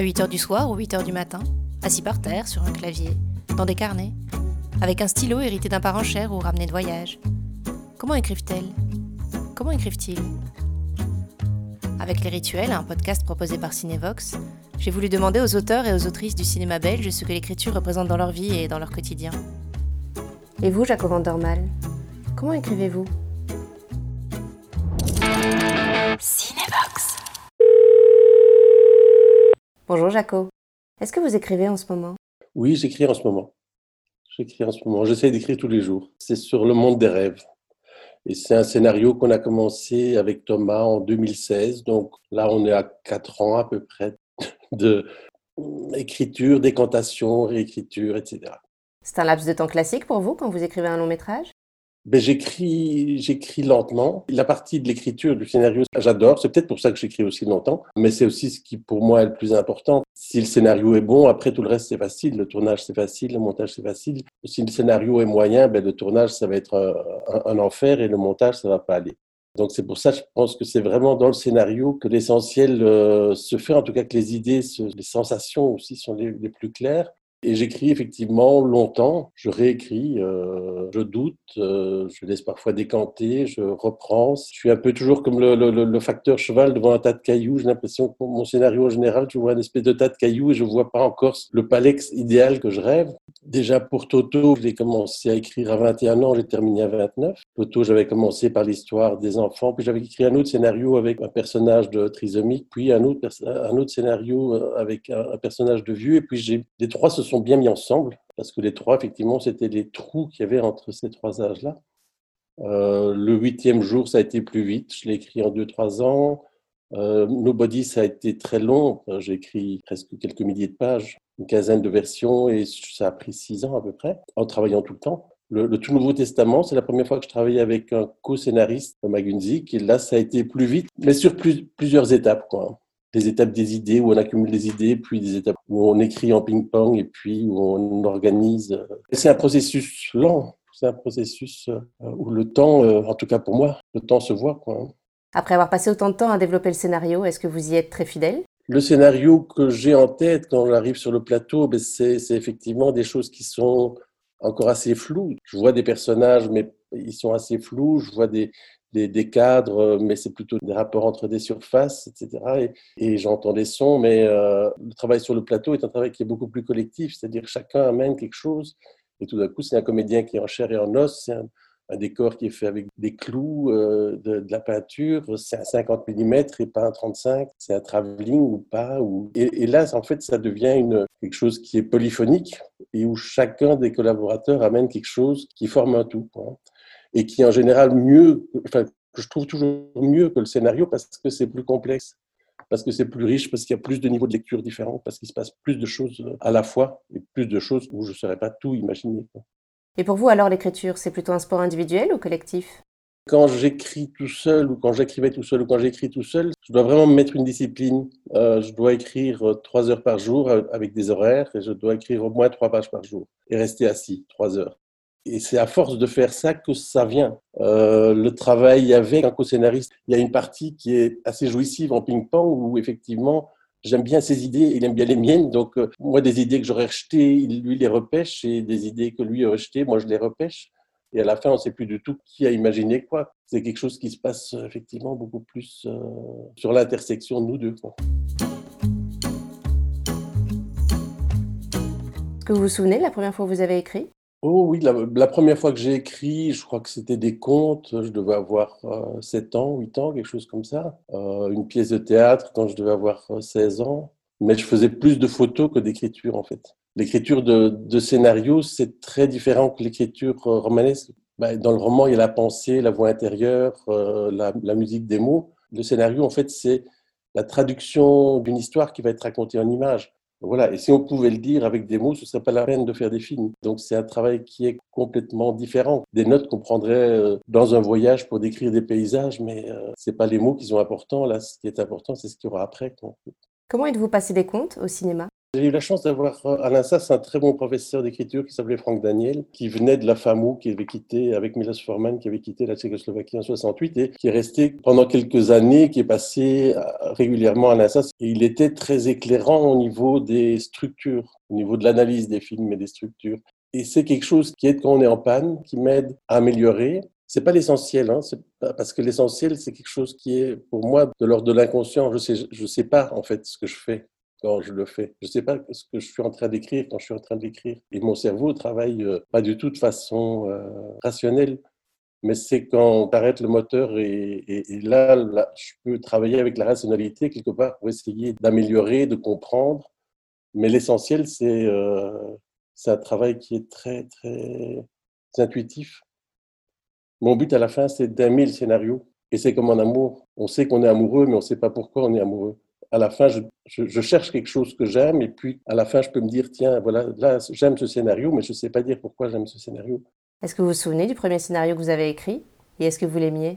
À 8h du soir ou 8h du matin, assis par terre sur un clavier, dans des carnets, avec un stylo hérité d'un parent cher ou ramené de voyage. Comment écrivent-elles? Comment écrivent-ils? Avec Les Rituels, un podcast proposé par Cinevox, j'ai voulu demander aux auteurs et aux autrices du cinéma belge ce que l'écriture représente dans leur vie et dans leur quotidien. Et vous, Jaco Vandermal, comment écrivez-vous? Bonjour Jaco. Est-ce que vous écrivez en ce moment? Oui, j'écris en ce moment. J'écris en ce moment. J'essaie d'écrire tous les jours. C'est sur le monde des rêves. Et c'est un scénario qu'on a commencé avec Thomas en 2016. Donc là, on est à 4 ans à peu près de écriture, décantation, réécriture, etc. C'est un laps de temps classique pour vous quand vous écrivez un long métrage? Ben, j'écris, lentement. La partie de l'écriture du scénario, j'adore. C'est peut-être pour ça que j'écris aussi longtemps, mais c'est aussi ce qui, pour moi, est le plus important. Si le scénario est bon, après tout le reste, c'est facile. Le tournage, c'est facile. Le montage, c'est facile. Si le scénario est moyen, ben, le tournage, ça va être un, un enfer et le montage, ça va pas aller. Donc c'est pour ça, je pense que c'est vraiment dans le scénario que l'essentiel euh, se fait, en tout cas que les idées, les sensations aussi sont les plus claires. Et j'écris effectivement longtemps, je réécris, euh, je doute, euh, je laisse parfois décanter, je reprends. Je suis un peu toujours comme le, le, le facteur cheval devant un tas de cailloux. J'ai l'impression que mon scénario en général, je vois un espèce de tas de cailloux et je vois pas encore le palex idéal que je rêve. Déjà pour Toto, j'ai commencé à écrire à 21 ans, j'ai terminé à 29. Toto, j'avais commencé par l'histoire des enfants, puis j'avais écrit un autre scénario avec un personnage de trisomique, puis un autre, un autre scénario euh, avec un, personnage de vieux, et puis les trois se sont bien mis ensemble, parce que les trois, effectivement, c'était les trous qu'il y avait entre ces trois âges-là. Euh, le huitième jour, ça a été plus vite. Je l'ai écrit en deux, trois ans. Euh, Nobody, ça a été très long. J'ai écrit presque quelques milliers de pages, une quinzaine de versions, et ça a pris six ans à peu près, en travaillant tout le temps. Le, le Tout Nouveau Testament, c'est la première fois que je travaillais avec un co-scénariste, Thomas Gunzik, et là, ça a été plus vite, mais sur plus, plusieurs étapes. Quoi des étapes des idées où on accumule des idées, puis des étapes où on écrit en ping-pong et puis où on organise. C'est un processus lent, c'est un processus euh, où le temps, euh, en tout cas pour moi, le temps se voit. Quoi. Après avoir passé autant de temps à développer le scénario, est-ce que vous y êtes très fidèle? Le scénario que j'ai en tête quand j'arrive sur le plateau, ben, c'est effectivement des choses qui sont encore assez floues. Je vois des personnages, mais ils sont assez flous. Je vois des, des, cadres, mais c'est plutôt des rapports entre des surfaces, etc. Et, j'entends des sons, mais euh, le travail sur le plateau est un travail qui est beaucoup plus collectif, c'est-à-dire chacun amène quelque chose, et tout d'un coup, c'est un comédien qui est en chair et en os, un, décor qui est fait avec des clous, euh, de, la peinture, c'est un 50 mm et pas un 35, c'est un travelling ou pas. Ou... Et, là, en fait, ça devient une, quelque chose qui est polyphonique et où chacun des collaborateurs amène quelque chose qui forme un tout. Quoi et qui en général mieux, enfin, je trouve toujours mieux que le scénario parce que c'est plus complexe, parce que c'est plus riche, parce qu'il y a plus de niveaux de lecture différents, parce qu'il se passe plus de choses à la fois et plus de choses où je ne saurais pas tout imaginer. Et pour vous alors l'écriture, c'est plutôt un sport individuel ou collectif? Quand j'écris tout seul ou quand j'écrivais tout seul ou quand j'écris tout seul, je dois vraiment me mettre une discipline. Euh, je dois écrire trois heures par jour avec des horaires et je dois écrire au moins trois pages par jour et rester assis trois heures. Et c'est à force de faire ça que ça vient. Euh, le travail avec un co-scénariste, il y a une partie qui est assez jouissive en ping-pong où effectivement, j'aime bien ses idées, il aime bien les miennes. Donc, euh, moi, des idées que j'aurais rejetées, lui les repêche et des idées que lui a rejetées, moi, je les repêche. Et à la fin, on ne sait plus du tout qui a imaginé quoi. C'est quelque chose qui se passe euh, effectivement beaucoup plus euh, sur l'intersection de nous deux. Est-ce que vous vous souvenez de la première fois que vous avez écrit? Oh oui, la, première fois que j'ai écrit, je crois que c'était des contes, je devais avoir euh, 7 ans, 8 ans, quelque chose comme ça. Euh, une pièce de théâtre quand je devais avoir 16 ans. Mais je faisais plus de photos que d'écriture en fait. L'écriture de, scénario, c'est très différent que l'écriture romanesque. Bah, dans le roman, il y a la pensée, la voix intérieure, euh, la, la musique des mots. Le scénario, en fait, c'est la traduction d'une histoire qui va être racontée en images. Voilà, et si on pouvait le dire avec des mots, ce serait pas la peine de faire des films. Donc c'est un travail qui est complètement différent. Des notes qu'on prendrait euh, dans un voyage pour décrire des paysages, mais euh, c'est pas les mots qui sont importants. Là, ce qui est important, c'est ce qu'il y aura après. Comment êtes-vous passé des contes au cinéma? J'ai eu la chance d'avoir euh, à l'INSAS un très bon professeur d'écriture qui s'appelait Franck Daniel, qui venait de la FAMU, qui avait quitté, avec Milos Forman, qui avait quitté la Tchécoslovaquie en 68 et qui est resté pendant quelques années, qui est passé euh, régulièrement à l'INSAS. Il était très éclairant au niveau des structures, au niveau de l'analyse des films et des structures. Et c'est quelque chose qui aide quand on est en panne, qui m'aide à améliorer. C'est pas l'essentiel, hein, parce que l'essentiel, c'est quelque chose qui est, pour moi, de l'ordre de l'inconscient. Je sais, je sais pas, en fait, ce que je fais quand je le fais. Je ne sais pas ce que je suis en train d'écrire quand je suis en train d'écrire. Et mon cerveau travaille euh, pas du tout de façon euh, rationnelle. Mais c'est quand on arrête le moteur et, là, là, je peux travailler avec la rationalité quelque part pour essayer d'améliorer, de comprendre. Mais l'essentiel, c'est euh, un travail qui est très, très intuitif. Mon but à la fin, c'est d'aimer le scénario. Et c'est comme en amour. On sait qu'on est amoureux, mais on ne sait pas pourquoi on est amoureux à la fin, je, je, cherche quelque chose que j'aime, et puis à la fin, je peux me dire, tiens, voilà, là, j'aime ce scénario, mais je ne sais pas dire pourquoi j'aime ce scénario. Est-ce que vous vous souvenez du premier scénario que vous avez écrit, et est-ce que vous l'aimiez?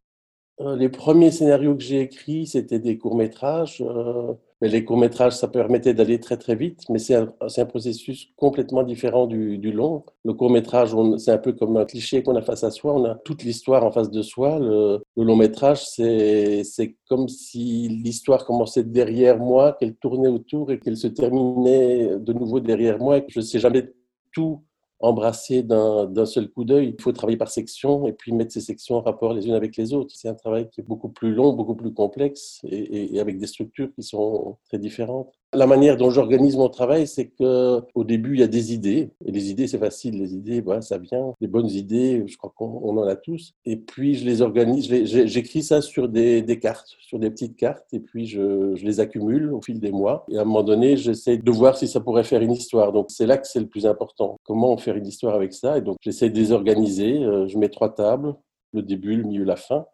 Euh, Les premiers scénarios que j'ai écrits, c'était des courts-métrages. Euh, mais les courts-métrages, ça permettait d'aller très très vite, mais c'est un, processus complètement différent du, long. Le court-métrage, c'est un peu comme un cliché qu'on a face à soi, on a toute l'histoire en face de soi. Le, le long-métrage, c'est comme si l'histoire commençait derrière moi, qu'elle tournait autour et qu'elle se terminait de nouveau derrière moi et que je ne sais jamais tout embrasser d'un seul coup d'œil. Il faut travailler par section et puis mettre ces sections en rapport les unes avec les autres. C'est un travail qui est beaucoup plus long, beaucoup plus complexe et, et avec des structures qui sont très différentes. La manière dont j'organise mon travail, c'est que au début, il y a des idées. Et les idées, c'est facile. Les idées, voilà, ça vient. Les bonnes idées, je crois qu'on en a tous. Et puis, je les organise. J'écris ça sur des, cartes, sur des petites cartes. Et puis, je, je, les accumule au fil des mois. Et à un moment donné, j'essaie de voir si ça pourrait faire une histoire. Donc, c'est là que c'est le plus important. Comment faire une histoire avec ça? Et donc, j'essaie de les organiser. Euh, je mets trois tables, le début, le milieu, la fin.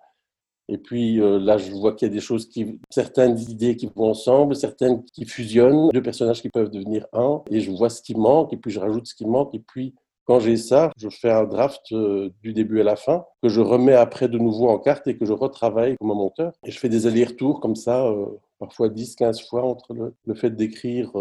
Et puis euh, là, je vois qu'il y a des choses qui, certaines idées qui vont ensemble, certaines qui fusionnent, deux personnages qui peuvent devenir un, et je vois ce qui manque, et puis je rajoute ce qui manque, et puis quand j'ai ça, je fais un draft euh, du début à la fin, que je remets après de nouveau en carte et que je retravaille comme un monteur. Et je fais des allers-retours comme ça, euh, parfois 10, 15 fois entre le, fait d'écrire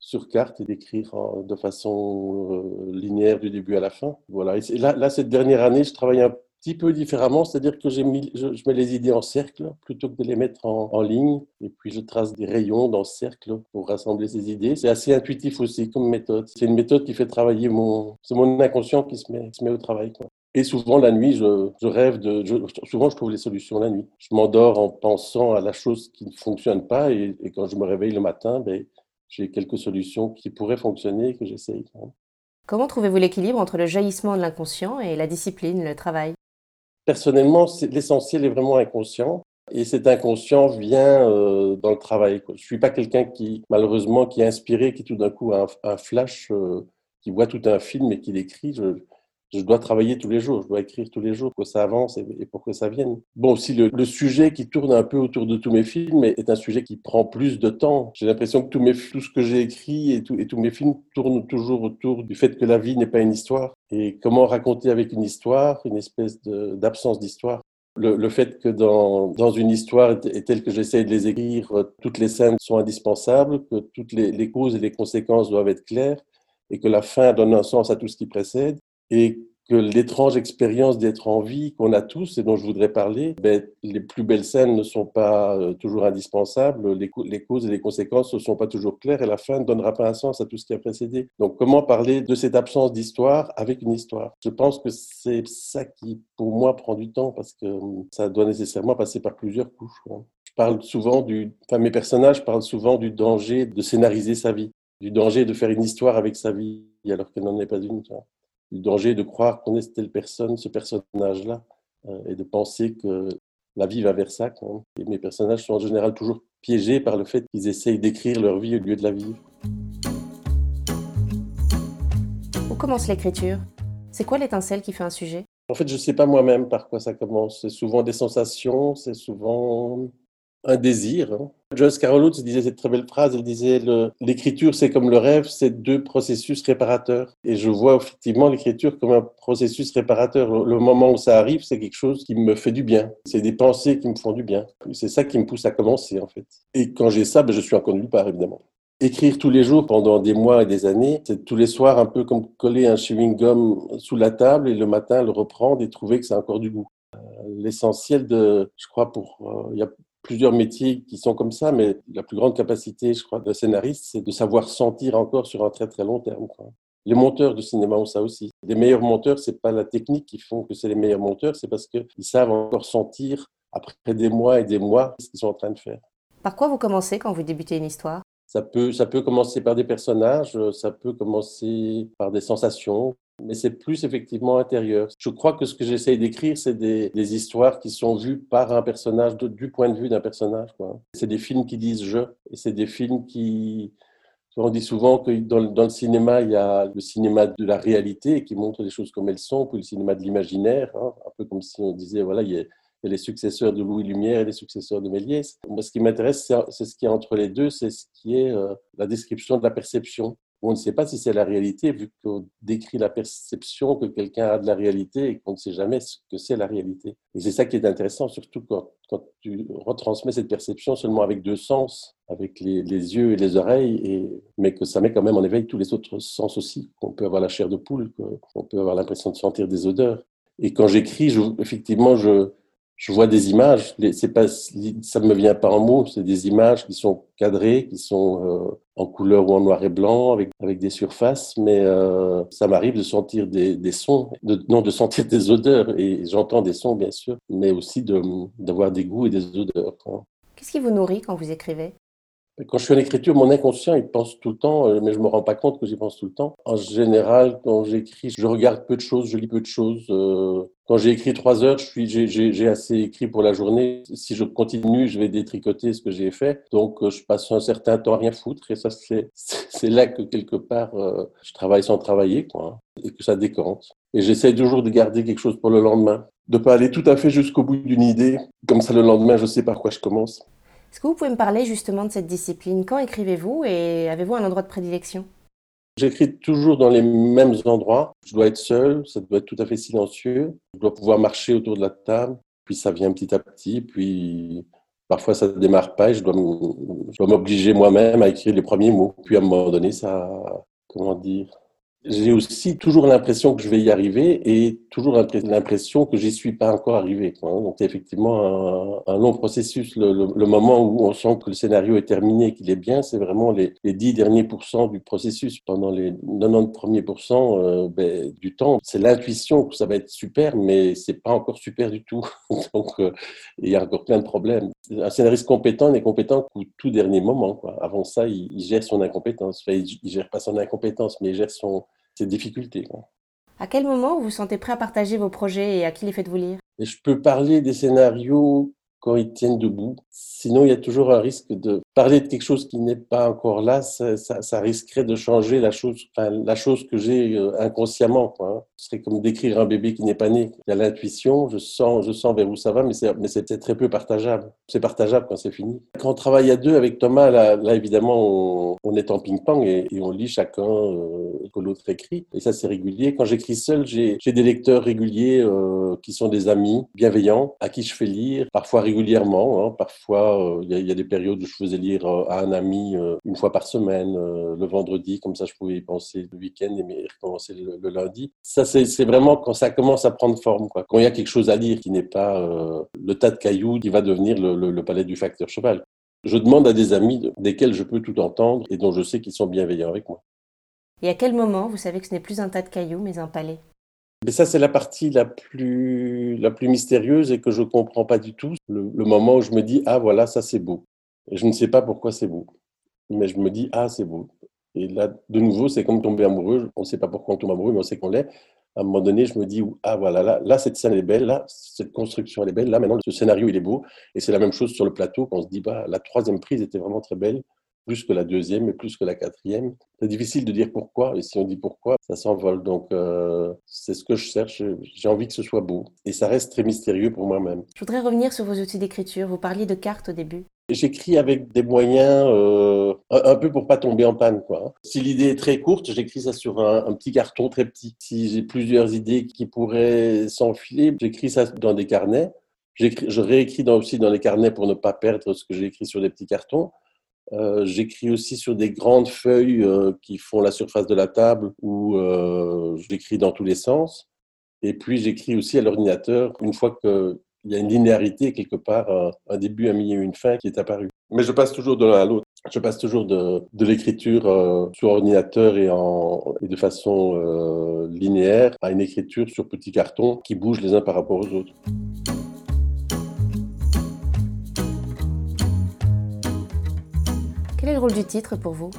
sur carte et d'écrire de façon linéaire du début à la fin. Voilà. Et là, là, cette dernière année, je travaille un petit peu différemment, c'est-à-dire que je, mets les idées en cercle plutôt que de les mettre en, ligne, et puis je trace des rayons dans ce cercle pour rassembler ces idées. C'est assez intuitif aussi comme méthode. C'est une méthode qui fait travailler mon, c'est mon inconscient qui se met, au travail. Et souvent la nuit, je, rêve de, souvent je trouve les solutions la nuit. Je m'endors en pensant à la chose qui ne fonctionne pas, et, quand je me réveille le matin, ben, j'ai quelques solutions qui pourraient fonctionner et que j'essaye. Comment trouvez-vous l'équilibre entre le jaillissement de l'inconscient et la discipline, le travail? Personnellement, l'essentiel est vraiment inconscient. Et cet inconscient vient euh, dans le travail. Je suis pas quelqu'un qui, malheureusement, qui est inspiré, qui tout d'un coup a un, flash, euh, qui voit tout un film et qui l'écrit. Je dois travailler tous les jours, je dois écrire tous les jours pour que ça avance et pour que ça vienne. Bon, aussi, le, sujet qui tourne un peu autour de tous mes films est un sujet qui prend plus de temps. J'ai l'impression que tout, mes, tout ce que j'ai écrit et, et tous mes films tournent toujours autour du fait que la vie n'est pas une histoire. Et comment raconter avec une histoire, une espèce d'absence d'histoire? Le, fait que dans, dans une histoire telle que j'essaie de les écrire, toutes les scènes sont indispensables, que toutes les causes et les conséquences doivent être claires, et que la fin donne un sens à tout ce qui précède et que l'étrange expérience d'être en vie qu'on a tous et dont je voudrais parler, ben, les plus belles scènes ne sont pas euh, toujours indispensables, les, causes et les conséquences ne sont pas toujours claires et la fin ne donnera pas un sens à tout ce qui a précédé. Donc comment parler de cette absence d'histoire avec une histoire? Je pense que c'est ça qui, pour moi, prend du temps parce que hum, ça doit nécessairement passer par plusieurs couches. Je parle souvent du, enfin mes personnages parlent souvent du danger de scénariser sa vie, du danger de faire une histoire avec sa vie alors qu'elle n'en est pas une du danger de croire qu'on est telle personne, ce personnage-là, euh, et de penser que la vie va vers ça. Et mes personnages sont en général toujours piégés par le fait qu'ils essayent d'écrire leur vie au lieu de la vivre. Où commence l'écriture C'est quoi l'étincelle qui fait un sujet? En fait, je ne sais pas moi-même par quoi ça commence. C'est souvent des sensations, c'est souvent un désir. Hein. Joyce Carol Oates disait cette très belle phrase, elle disait l'écriture c'est comme le rêve, c'est deux processus réparateurs. Et je vois effectivement l'écriture comme un processus réparateur. Le moment où ça arrive, c'est quelque chose qui me fait du bien. C'est des pensées qui me font du bien. C'est ça qui me pousse à commencer en fait. Et quand j'ai ça, ben, je suis encore nulle part évidemment. Écrire tous les jours pendant des mois et des années, c'est tous les soirs un peu comme coller un chewing-gum sous la table et le matin le reprendre et trouver que ça a encore du goût. Euh, l'essentiel de, je crois, pour, euh, il y a plusieurs métiers qui sont comme ça, mais la plus grande capacité, je crois, de scénariste, c'est de savoir sentir encore sur un très très long terme. Les monteurs de cinéma ont ça aussi. Les meilleurs monteurs, c'est pas la technique qui font que c'est les meilleurs monteurs, c'est parce qu'ils savent encore sentir après des mois et des mois ce qu'ils sont en train de faire. Par quoi vous commencez quand vous débutez une histoire? Ça peut, ça peut commencer par des personnages, ça peut commencer par des sensations, mais c'est plus effectivement intérieur. Je crois que ce que j'essaye d'écrire, c'est des, histoires qui sont vues par un personnage, du point de vue d'un personnage. C'est des films qui disent je, et c'est des films qui... On dit souvent que dans, dans, le cinéma, il y a le cinéma de la réalité qui montre les choses comme elles sont, puis le cinéma de l'imaginaire, hein, un peu comme si on disait, voilà, il y a les successeurs de Louis Lumière et les successeurs de Méliès. Moi, ce qui m'intéresse, c'est ce qui est entre les deux, c'est ce qui est euh, la description de la perception. On ne sait pas si c'est la réalité, vu qu'on décrit la perception que quelqu'un a de la réalité et qu'on ne sait jamais ce que c'est la réalité. Et c'est ça qui est intéressant, surtout quand, tu retransmets cette perception seulement avec deux sens, avec les, yeux et les oreilles, et, mais que ça met quand même en éveil tous les autres sens aussi. On peut avoir la chair de poule, on peut avoir l'impression de sentir des odeurs. Et quand j'écris, effectivement, je, je vois des images, c'est pas, me vient pas en mots, c'est des images qui sont cadrées, qui sont euh, en couleur ou en noir et blanc, avec, avec des surfaces, mais euh, ça m'arrive de sentir des, sons, non, de sentir des odeurs, et j'entends des sons bien sûr, mais aussi d'avoir des goûts et des odeurs. Qu'est-ce qui vous nourrit quand vous écrivez? Quand je suis en écriture, mon inconscient, il pense tout le temps, euh, mais je me rends pas compte que j'y pense tout le temps. En général, quand j'écris, je regarde peu de choses, je lis peu de choses. Euh, quand j'ai écrit trois heures, je suis, j'ai assez écrit pour la journée. Si je continue, je vais détricoter ce que j'ai fait. Donc, euh, je passe un certain temps à rien foutre. Et ça, c'est, c'est là que quelque part, je travaille sans travailler, quoi, hein, et que ça décante. Et j'essaie toujours de garder quelque chose pour le lendemain, de pas aller tout à fait jusqu'au bout d'une idée. Comme ça, le lendemain, je sais par quoi je commence. Est-ce que vous pouvez me parler justement de cette discipline? Quand écrivez-vous et avez-vous un endroit de prédilection? J'écris toujours dans les mêmes endroits. Je dois être seul, ça doit être tout à fait silencieux. Je dois pouvoir marcher autour de la table, puis ça vient petit à petit, puis parfois ça ne démarre pas et je dois m'obliger moi-même à écrire les premiers mots. Puis à un moment donné, ça, comment dire, j'ai aussi toujours l'impression que je vais y arriver et toujours l'impression que j'y suis pas encore arrivé. Donc c'est effectivement un, long processus. Le, moment où on sent que le scénario est terminé, qu'il est bien, c'est vraiment les, les 10 derniers pourcents du processus. Pendant les 90 premiers pourcents euh, ben, du temps, c'est l'intuition que ça va être super, mais c'est pas encore super du tout. Donc euh, il y a encore plein de problèmes. Un scénariste compétent n'est compétent qu'au tout dernier moment. Quoi. Avant ça, il, gère son incompétence. Enfin, il, il gère pas son incompétence, mais il gère son ces difficultés. À quel moment vous vous sentez prêt à partager vos projets et à qui les faites-vous lire? Et Je peux parler des scénarios quand ils tiennent debout. Sinon, il y a toujours un risque de parler de quelque chose qui n'est pas encore là. Ça, risquerait de changer la chose, la chose que j'ai euh, inconsciemment. Quoi. Hein. Ce serait comme décrire un bébé qui n'est pas né. Il y a l'intuition, je sens, je sens vers où ça va, mais c'est, mais c'est très peu partageable. C'est partageable quand c'est fini. Quand on travaille à deux avec Thomas, là, évidemment, on, est en ping-pong et, on lit chacun euh, que l'autre écrit. Et ça, c'est régulier. Quand j'écris seul, j'ai, des lecteurs réguliers euh, qui sont des amis bienveillants à qui je fais lire, parfois régulièrement. Hein. Parfois, il y, y, a des périodes où je faisais lire euh, à un ami euh, une fois par semaine, le vendredi, comme ça je pouvais y penser le week-end et recommencer le, le, lundi. Ça, c'est vraiment quand ça commence à prendre forme, quoi. quand il y a quelque chose à lire qui n'est pas le tas de cailloux qui va devenir le, le, le palais du facteur cheval. Je demande à des amis desquels je peux tout entendre et dont je sais qu'ils sont bienveillants avec moi. Et à quel moment vous savez que ce n'est plus un tas de cailloux mais un palais? Mais ça, c'est la partie la plus, la plus mystérieuse et que je ne comprends pas du tout. Le, moment où je me dis, ah voilà, ça c'est beau. Et je ne sais pas pourquoi c'est beau. Mais je me dis, ah c'est beau. Et là, de nouveau, c'est comme tomber amoureux. On ne sait pas pourquoi on tombe amoureux, mais on sait qu'on l'est. À un moment donné, je me dis, ah voilà, là, là, cette scène est belle, là, cette construction elle est belle, là, maintenant, ce scénario, il est beau. Et c'est la même chose sur le plateau, quand on se dit, bah, la troisième prise était vraiment très belle plus que la deuxième et plus que la quatrième. C'est difficile de dire pourquoi, et si on dit pourquoi, ça s'envole. Donc, euh, c'est ce que je cherche. J'ai envie que ce soit beau. Et ça reste très mystérieux pour moi-même. Je voudrais revenir sur vos outils d'écriture. Vous parliez de cartes au début. J'écris avec des moyens euh, un peu pour pas tomber en panne. Quoi. Si l'idée est très courte, j'écris ça sur un, petit carton très petit. Si j'ai plusieurs idées qui pourraient s'enfiler, j'écris ça dans des carnets. Je réécris aussi dans les carnets pour ne pas perdre ce que j'ai écrit sur des petits cartons. Euh, j'écris aussi sur des grandes feuilles euh, qui font la surface de la table où euh, j'écris dans tous les sens. Et puis j'écris aussi à l'ordinateur une fois qu'il y a une linéarité quelque part, un, début, un milieu, une fin qui est apparu. Mais je passe toujours de l'un à l'autre. Je passe toujours de, l'écriture sur ordinateur et, et de façon linéaire à une écriture sur petit carton qui bouge les uns par rapport aux autres. Quel est le rôle du titre pour vous?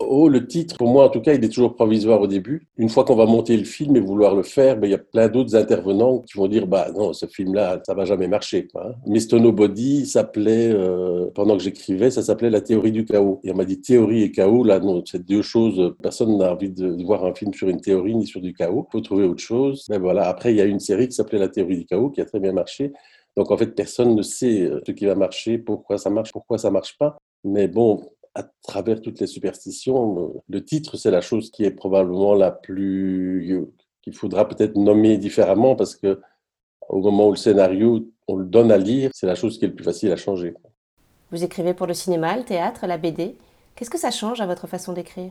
Oh, le titre, pour moi en tout cas, il est toujours provisoire au début. Une fois qu'on va monter le film et vouloir le faire, ben, il y a plein d'autres intervenants qui vont dire bah non, ce film-là, ça va jamais marcher. Quoi. Mr. Nobody s'appelait, euh, pendant que j'écrivais, ça s'appelait La théorie du chaos. Et on m'a dit théorie et chaos, là, non, c'est deux choses. Personne n'a envie de voir un film sur une théorie ni sur du chaos. Il faut trouver autre chose. Ben, voilà. Après, il y a une série qui s'appelait La théorie du chaos qui a très bien marché. Donc en fait, personne ne sait euh, ce qui va marcher, pourquoi ça marche, pourquoi ça marche pas. Mais bon, à travers toutes les superstitions, le titre, c'est la chose qui est probablement la plus. qu'il faudra peut-être nommer différemment parce que au moment où le scénario, on le donne à lire, c'est la chose qui est le plus facile à changer. Vous écrivez pour le cinéma, le théâtre, la BD. Qu'est-ce que ça change à votre façon d'écrire?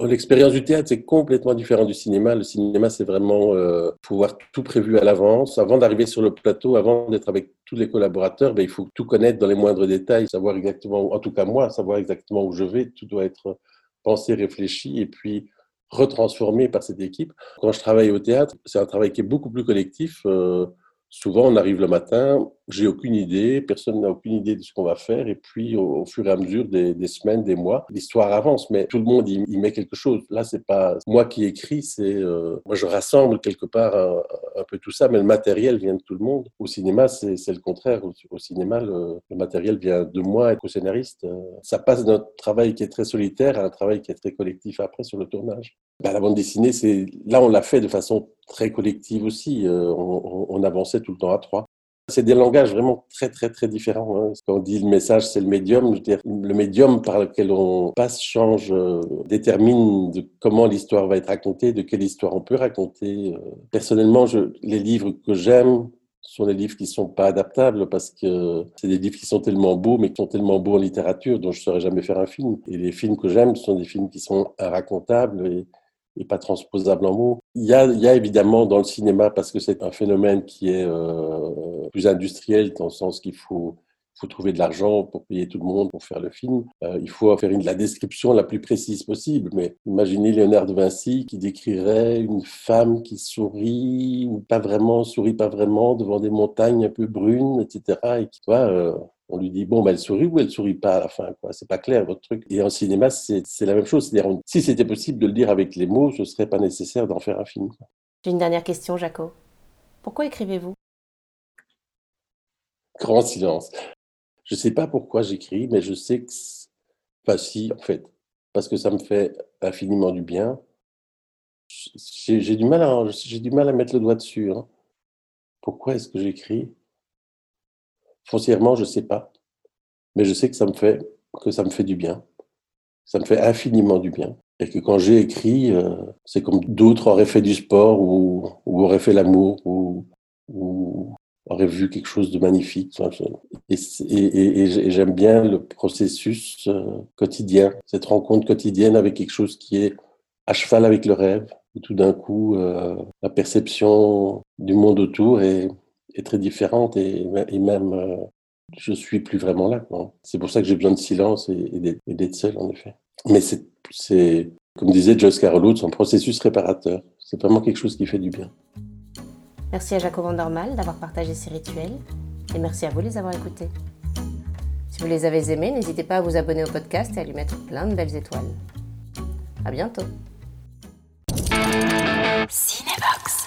L'expérience du théâtre, c'est complètement différent du cinéma. Le cinéma, c'est vraiment euh, pouvoir tout prévu à l'avance. Avant d'arriver sur le plateau, avant d'être avec tous les collaborateurs, ben, il faut tout connaître dans les moindres détails, savoir exactement, en tout cas moi, savoir exactement où je vais. Tout doit être pensé, réfléchi et puis retransformé par cette équipe. Quand je travaille au théâtre, c'est un travail qui est beaucoup plus collectif. Euh, souvent, on arrive le matin, j'ai aucune idée, personne n'a aucune idée de ce qu'on va faire, et puis au, fur et à mesure des, semaines, des mois, l'histoire avance, mais tout le monde y, met quelque chose. Là, c'est pas moi qui écris, c'est euh, moi je rassemble quelque part un, peu tout ça, mais le matériel vient de tout le monde. Au cinéma, c'est le contraire. Au, cinéma, le, matériel vient de moi, être scénariste. Euh, ça passe d'un travail qui est très solitaire à un travail qui est très collectif après sur le tournage. Ben, la bande dessinée, c'est là on l'a fait de façon très collective aussi. Euh, on avançait tout le temps à trois. C'est des langages vraiment très, très, très différents. Hein. Quand on dit le message, c'est le médium, le médium par lequel on passe change, euh, détermine comment l'histoire va être racontée, de quelle histoire on peut raconter. Euh. Personnellement, les livres que j'aime sont des livres qui sont pas adaptables parce que c'est des livres qui sont tellement beaux, mais qui sont tellement beaux en littérature dont je ne saurais jamais faire un film. Et les films que j'aime sont des films qui sont racontables et pas transposable en mots. Il y a, il y a évidemment dans le cinéma, parce que c'est un phénomène qui est euh, plus industriel, dans le sens qu'il faut, trouver de l'argent pour payer tout le monde pour faire le film. Euh, il faut faire une, la description la plus précise possible. Mais imaginez Léonard de Vinci qui décrirait une femme qui sourit, ou pas vraiment, sourit pas vraiment, devant des montagnes un peu brunes, etc. Et qui, euh, on lui dit bon, ben, elle sourit ou elle sourit pas à la fin. Quoi. C'est pas clair votre truc. Et en cinéma, c'est, la même chose. C'est-à-dire, si c'était possible de le dire avec les mots, ce serait pas nécessaire d'en faire un film. J'ai une dernière question, Jaco. Pourquoi écrivez-vous? Grand silence. Je sais pas pourquoi j'écris, mais je sais que, enfin si, en fait, parce que ça me fait infiniment du bien. J'ai, du mal à, du mal à mettre le doigt dessus. Hein. Pourquoi est-ce que j'écris? Foncièrement, je ne sais pas. Mais je sais que ça me fait, que ça me fait du bien. Ça me fait infiniment du bien. Et que quand j'ai écrit, euh, c'est comme d'autres auraient fait du sport ou, ou auraient fait l'amour ou, ou, auraient vu quelque chose de magnifique. Et, j'aime bien le processus euh, quotidien, cette rencontre quotidienne avec quelque chose qui est à cheval avec le rêve. Et tout d'un coup, euh, la perception du monde autour est, très différente et, même euh, je suis plus vraiment là. C'est pour ça que j'ai besoin de silence et, d'être seul en effet. Mais c'est, comme disait Joyce Carol son processus réparateur. C'est vraiment quelque chose qui fait du bien. Merci à Jacob Vandermal d'avoir partagé ces rituels et merci à vous de les avoir écoutés. Si vous les avez aimés, n'hésitez pas à vous abonner au podcast et à lui mettre plein de belles étoiles. À bientôt. Cinebox.